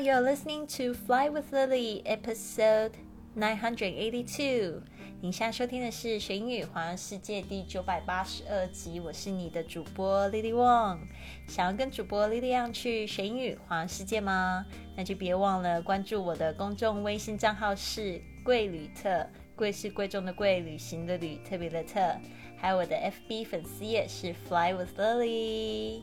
you're listening to Fly with Lily, episode nine hundred eighty-two。你现在收听的是《学英语环游世界》第九百八十二集。我是你的主播 Lily Wong。想要跟主播 Lily 一样去学英语环游世界吗？那就别忘了关注我的公众微信账号是贵旅特，贵是贵重的贵，旅行的旅，特别的特。还有我的 FB 粉丝页是 Fly with Lily。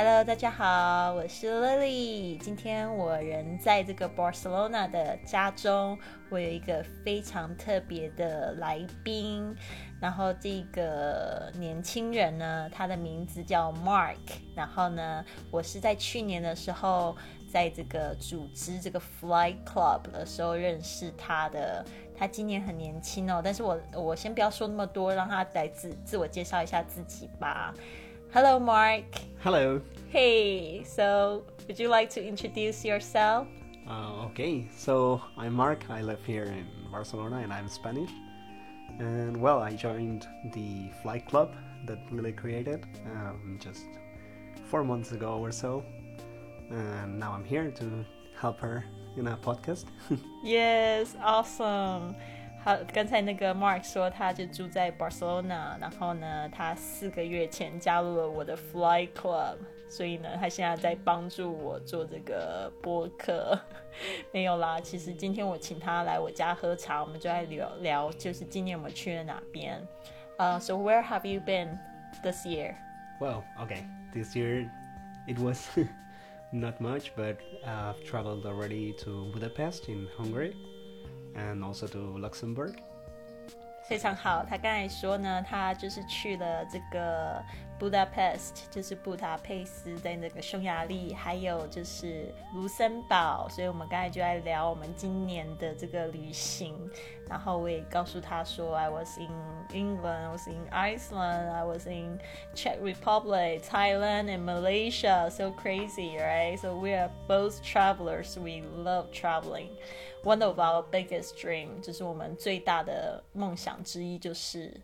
Hello，大家好，我是 Lily。今天我人在这个 Barcelona 的家中，我有一个非常特别的来宾。然后这个年轻人呢，他的名字叫 Mark。然后呢，我是在去年的时候，在这个组织这个 Fly Club 的时候认识他的。他今年很年轻哦，但是我我先不要说那么多，让他来自自我介绍一下自己吧。Hello, Marc. Hello. Hey, so would you like to introduce yourself? Uh, okay, so I'm Marc. I live here in Barcelona and I'm Spanish. And well, I joined the flight club that Lily created um, just four months ago or so. And now I'm here to help her in a podcast. yes, awesome. 他刚才那个 Marc 说，他就住在 Barcelona，然后呢，他四个月前加入了我的 Fly Club，所以呢，他现在在帮助我做这个播客。没有啦，其实今天我请他来我家喝茶，我们就来聊聊，就是今年我们去了哪边。呃、uh,，So where have you been this year? Well, okay, this year it was not much, but I've traveled already to Budapest in Hungary. And also to Luxembourg. 非常好，他刚才说呢，他就是去了这个 Budapest，就是布达佩斯，在那个匈牙利，还有就是卢森堡，所以我们刚才就在聊我们今年的这个旅行。然后我也告诉他说，I was in England, I was in Iceland, I was in Czech Republic, Thailand, and Malaysia. So crazy, right? So we are both travelers. We love traveling. One of our biggest dream 就是我们最大的梦想之一就是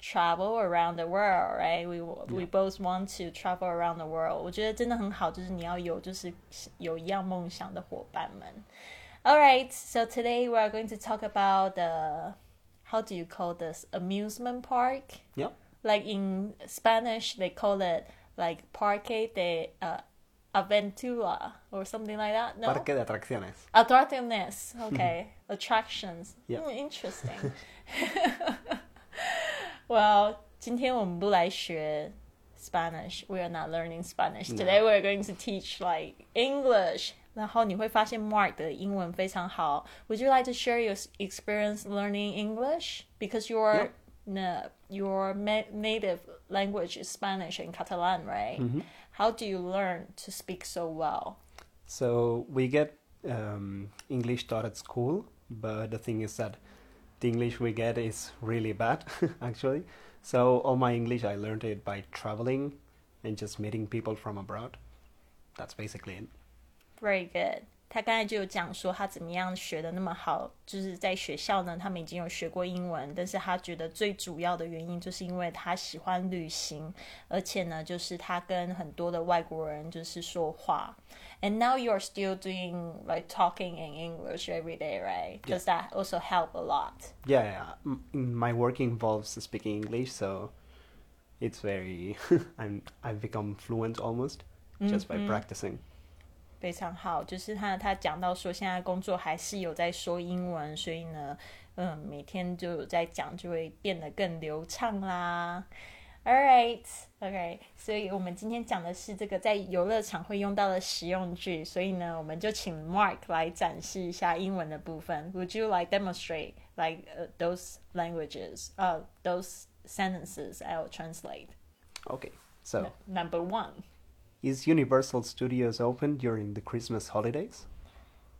travel around the world, right? We we both want to travel around the world. 我觉得真的很好，就是你要有就是有一样梦想的伙伴们。All right, so today we are going to talk about the how do you call this amusement park? Yeah. Like in Spanish, they call it like Parque de uh, Aventura or something like that. No. Parque de atracciones. Atracciones. Okay. Attractions. Yeah. Mm, interesting. Well, 今天我们不来学 Spanish. We are not learning Spanish today. We are going to teach like English. 然后你会发现 Marc 的英文非常好。Would you like to share your experience learning English? Because your yep. your native language is Spanish and Catalan, right? Mm -hmm. How do you learn to speak so well? So we get um, English taught at school, but the thing is that the English we get is really bad, actually. So all my English I learned it by traveling and just meeting people from abroad. That's basically it. Very good. 他刚才就有讲说他怎么样学的那么好，就是在学校呢，他们已经有学过英文，但是他觉得最主要的原因就是因为他喜欢旅行，而且呢，就是他跟很多的外国人就是说话。And now you're still doing like talking in English every day, right? Does that also help a lot? Yeah, yeah. My work involves speaking English, so it's very. I'm I've become fluent almost just by practicing. 非常好，就是他他讲到说，现在工作还是有在说英文，所以呢，嗯，每天就有在讲，就会变得更流畅啦。All right, OK，所以我们今天讲的是这个在游乐场会用到的实用句，所以呢，我们就请 Mark 来展示一下英文的部分。Would you like demonstrate like those languages, uh, those sentences? I'll translate. Okay, so number one. Is Universal Studios open during the Christmas holidays?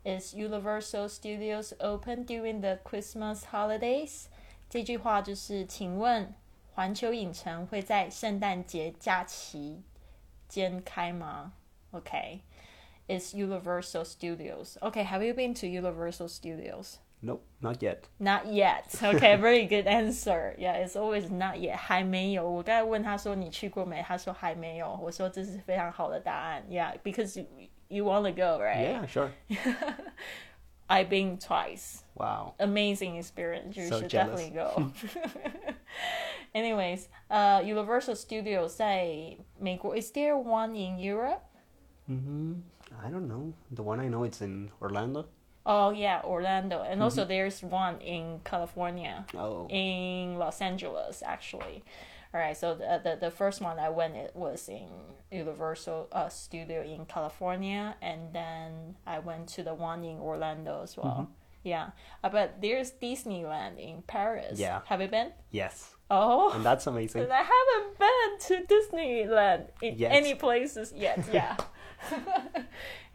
Is Universal Studios open during the Christmas holidays? 这句话就是，请问环球影城会在圣诞节假期间开吗？Okay. Is Universal Studios. Okay, have you been to Universal Studios? Nope, not yet. Not yet. Okay, very good answer. Yeah, it's always not yet. 还没有。我刚才问他说你去过没？他说还没有。我说这是非常好的答案。Yeah, because you want to go, right? Yeah, sure. I've been twice. Wow. Amazing experience. You So should jealous. definitely go. Anyways, uh, Universal Studios 在美国 is there one in Europe? hmm I don't know. The one I know it's in Orlando. Oh yeah, Orlando, and also there's one in California, Oh. in Los Angeles actually. All right, so the the, the first one I went it was in Universal uh, Studio in California, and then I went to the one in Orlando as well. Yeah, uh, but there's Disneyland in Paris. Yeah. have you been? Yes. Oh, And that's amazing. I haven't been to Disneyland in Yet. any places yet. Yeah.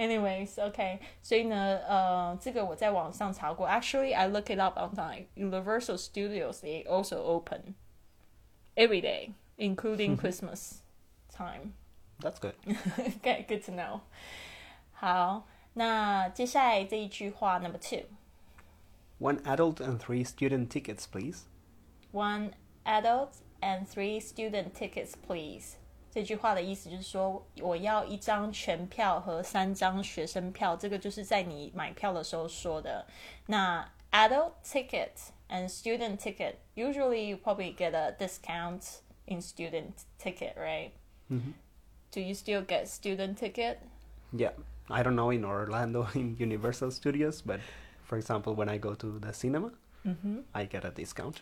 Anyways, okay，所以呢，呃，这个我在网上查过。Actually, I look it up online. Universal Studios they also open every day, including Christmas time. That's good. Okay, good to know. 好，那接下来这一句话，Number two. One adult and three student tickets, please. One adult and three student tickets, please. 这句话的意思就是说，我要一张全票和三张学生票，这个就是在你买票的时候说的。那 adult ticket and student ticket, usually you probably get a discount in student ticket, right? Do you still get student ticket? Yeah. I don't know in Orlando in Universal Studios, but for example, when I go to the cinema, I get a discount.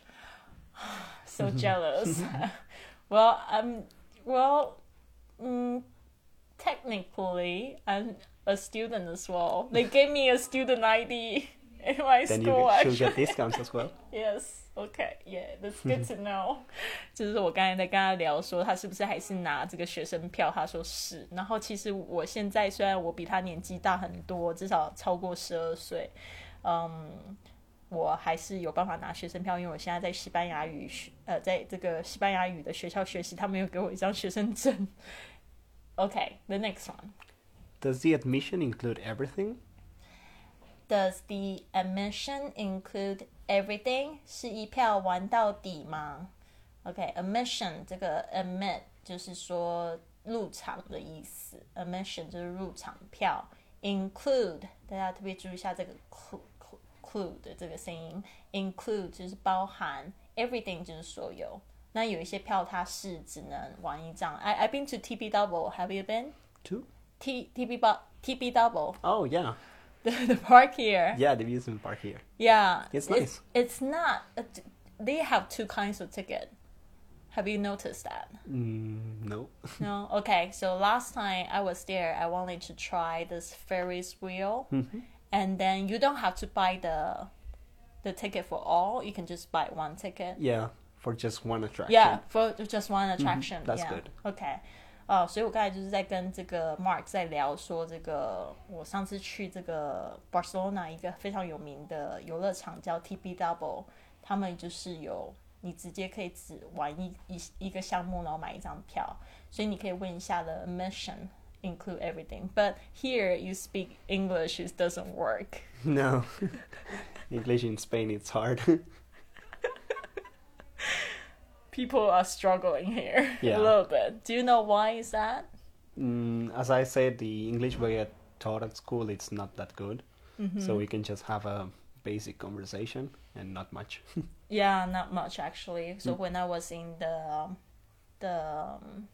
so jealous. well, um, well, mm, technically, I'm a student as well. They gave me a student ID in my Then school. you should actually, get discounts as well. yes. Okay, yeah, that's good to know. 就是我刚才在跟他聊说，他是不是还是拿这个学生票？他说是。然后其实我现在虽然我比他年纪大很多，至少超过十二岁，嗯， 我还是有办法拿学生票，因为我现在在西班牙语学，呃，在这个西班牙语的学校学习，他们有给我一张学生证。Okay, the next one. Does the admission include everything? Does the admission include everything？是一票玩到底吗？OK，admission、这个 admit 就是说入场的意思，admission 就是入场票。include 大家特别注意一下这个 clu clue include 这个声音，include 就是包含，everything 就是所有。那有一些票它是只能玩一张。I I've been to Tibidabo. Have you been to T TP Tibidabo? Oh yeah. The, the park here. Yeah, the amusement park here. Yeah. It's nice. It's, it's not. Uh, they have two kinds of ticket. Have you noticed that? Mm, no. no. Okay. So last time I was there, I wanted to try this Ferris wheel, mm -hmm and then you don't have to buy the the ticket for all. You can just buy one ticket. Yeah, for just one attraction. Yeah, for just one mm-hmm. attraction. Mm -hmm. That's yeah. good. Okay. 哦、uh,，所以我刚才就是在跟这个 Marc 在聊说，这个我上次去这个 Barcelona 一个非常有名的游乐场叫 Tibidabo，他们就是有你直接可以只玩一一一个项目，然后买一张票，所以你可以问一下的 admission include everything. But here you speak English, it doesn't work. No. English in Spain, it's hard. People are struggling here Yeah. a little bit. Do you know why is that? mm, as I said, the English we get taught at school, it's not that good. Mm-hmm. So we can just have a basic conversation and not much. Yeah, not much actually. So when I was in the um, the um,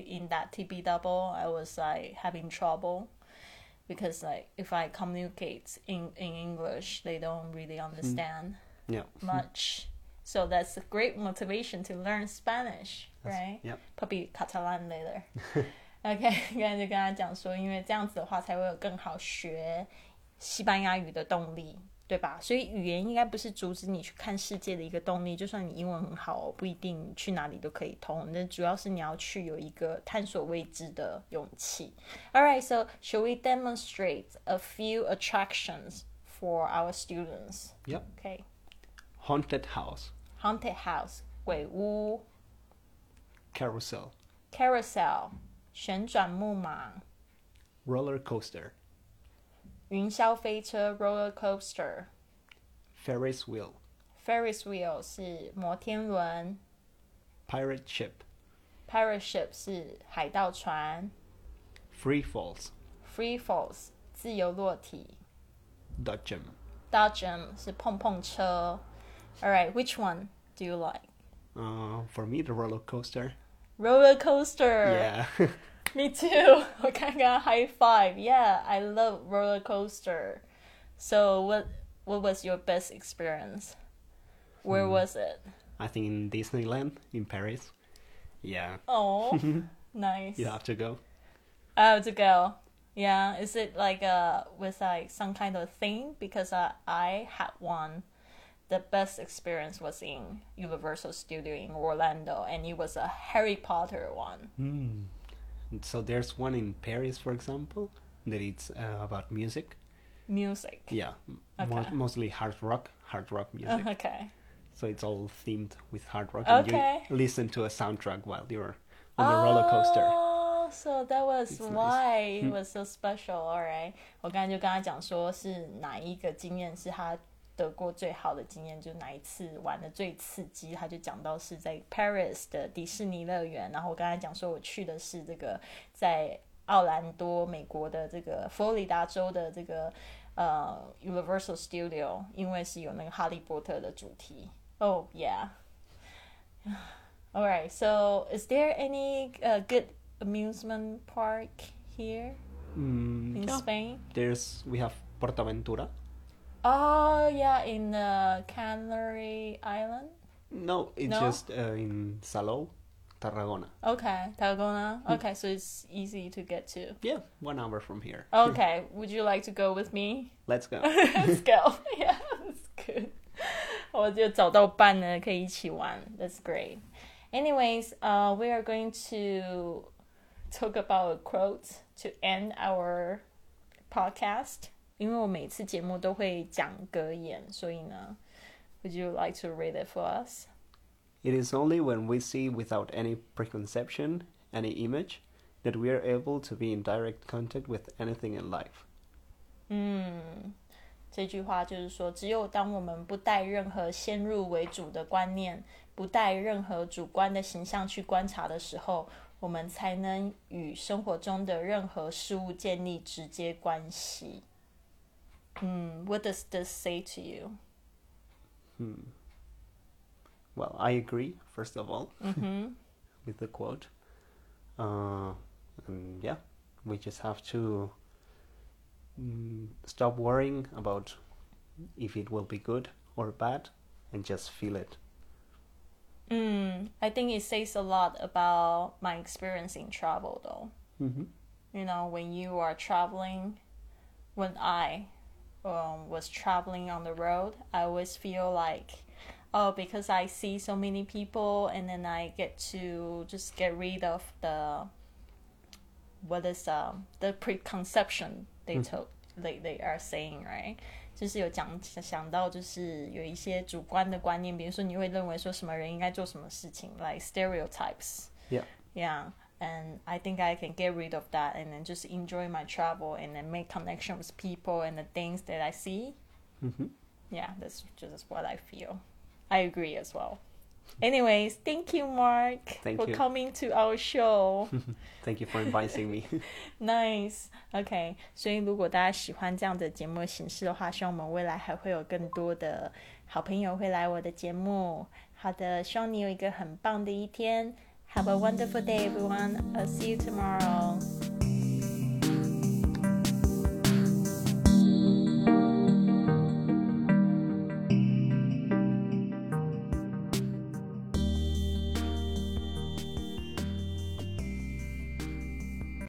in that Tibidabo, I was like having trouble because like if I communicate in in English, they don't really hmm. understand mm. yeah. Hmm. much. So that's a great motivation to learn Spanish, that's, right? Yep. Probably Catalan later. OK，刚才就跟他讲说，因为这样子的话才会有更好学西班牙语的动力。对吧？所以语言应该不是阻止你去看世界的一个动力，就算你英文很好，不一定去哪里都可以通。那主要是你要去有一个探索未知的勇气。All right, so shall we demonstrate a few attractions for our students? Yep. Okay, Haunted house, haunted house 鬼屋 carousel,，carousel 旋转木马。roller coaster, 云霄飞车 （roller coaster）、 Ferris wheel, Ferris wheel 是摩天轮 pirate ship, ，pirate ship 是海盗船 free falls, free falls 自由落体 Dodgem. ，dodgem 是碰碰车。All right, which one do you like? Uh, for me, the roller coaster. Roller coaster. Yeah. Me too. 我刚刚 high five. Yeah, I love roller coaster. So what what was your best experience? Where was it? I think in Disneyland in Paris. Yeah, Oh, nice. you have to go. I have to go. Yeah, is it like uh with like some kind of thing? Because uh, I had one. The best experience was in Universal Studio in Orlando, and it was a Harry Potter one. Hmm. So there's one in Paris, for example, that it's uh, about music. Music. Yeah, m- mo- Okay. mostly hard rock, hard rock music. Okay. So it's all themed with hard rock, and Okay. you listen to a soundtrack while you're on the roller coaster. Oh, so that was It's nice. why it was so special. Alright，我刚才就跟他讲说是哪一个经验是他 得过最好的经验，就是哪一次玩的最刺激，他就讲到是在 Paris 的迪士尼乐园。然后我刚才讲说我去的是这个在奥兰多，美国的这个佛罗里达州的这个呃 Universal Studio，因为是有那个哈利波特的主题。Oh yeah. All right. So, is there any uh, good amusement park here Mm, in yeah. Spain? There's we have Portaventura. Oh, yeah, in the Canary Island. No, it's No? just uh, in Salou, Tarragona. Okay, Tarragona. Okay, so it's easy to get to. Yeah, one hour from here. Okay, would you like to go with me? Let's go. Let's go. Yeah, that's good. 我就找到伴了，可以一起玩。That's great. Anyways, uh, we are going to talk about a quote to end our podcast. 因为我每次节目都会讲格言，所以呢，Would you like to read it for us? It is only when we see without any preconception, any image, that we are able to be in direct contact with anything in life. 嗯，这句话就是说，只有当我们不带任何先入为主的观念，不带任何主观的形象去观察的时候，我们才能与生活中的任何事物建立直接关系。 Mm, what does this say to you? Hmm. Well, I agree, first of all, mm-hmm. with the quote. Uh, and yeah, we just have to mm, stop worrying about if it will be good or bad and just feel it. Mm, I think it says a lot about my experience in travel, though. Mm-hmm. You know, when you are traveling, when I um, was traveling on the road i always feel like oh because i see so many people and then i get to just get rid of the what is um, the preconception they told they, they are saying right 就是有讲想到，就是有一些主观的观念，比如说你会认为说什么人应该做什么事情，like stereotypes。 Yeah. Yeah, and I think I can get rid of that and then just enjoy my travel and then make connection with people and the things that I see. Mm-hmm. Yeah, that's just what I feel. I agree as well. Anyways, thank you, Marc, thank for you. coming to our show. thank you for inviting me. nice. OK，所以如果大家喜欢这样的节目形式的话，希望我们未来还会有更多的好朋友会来我的节目。好的，希望你有一个很棒的一天。Have a wonderful day, everyone. I'll see you tomorrow.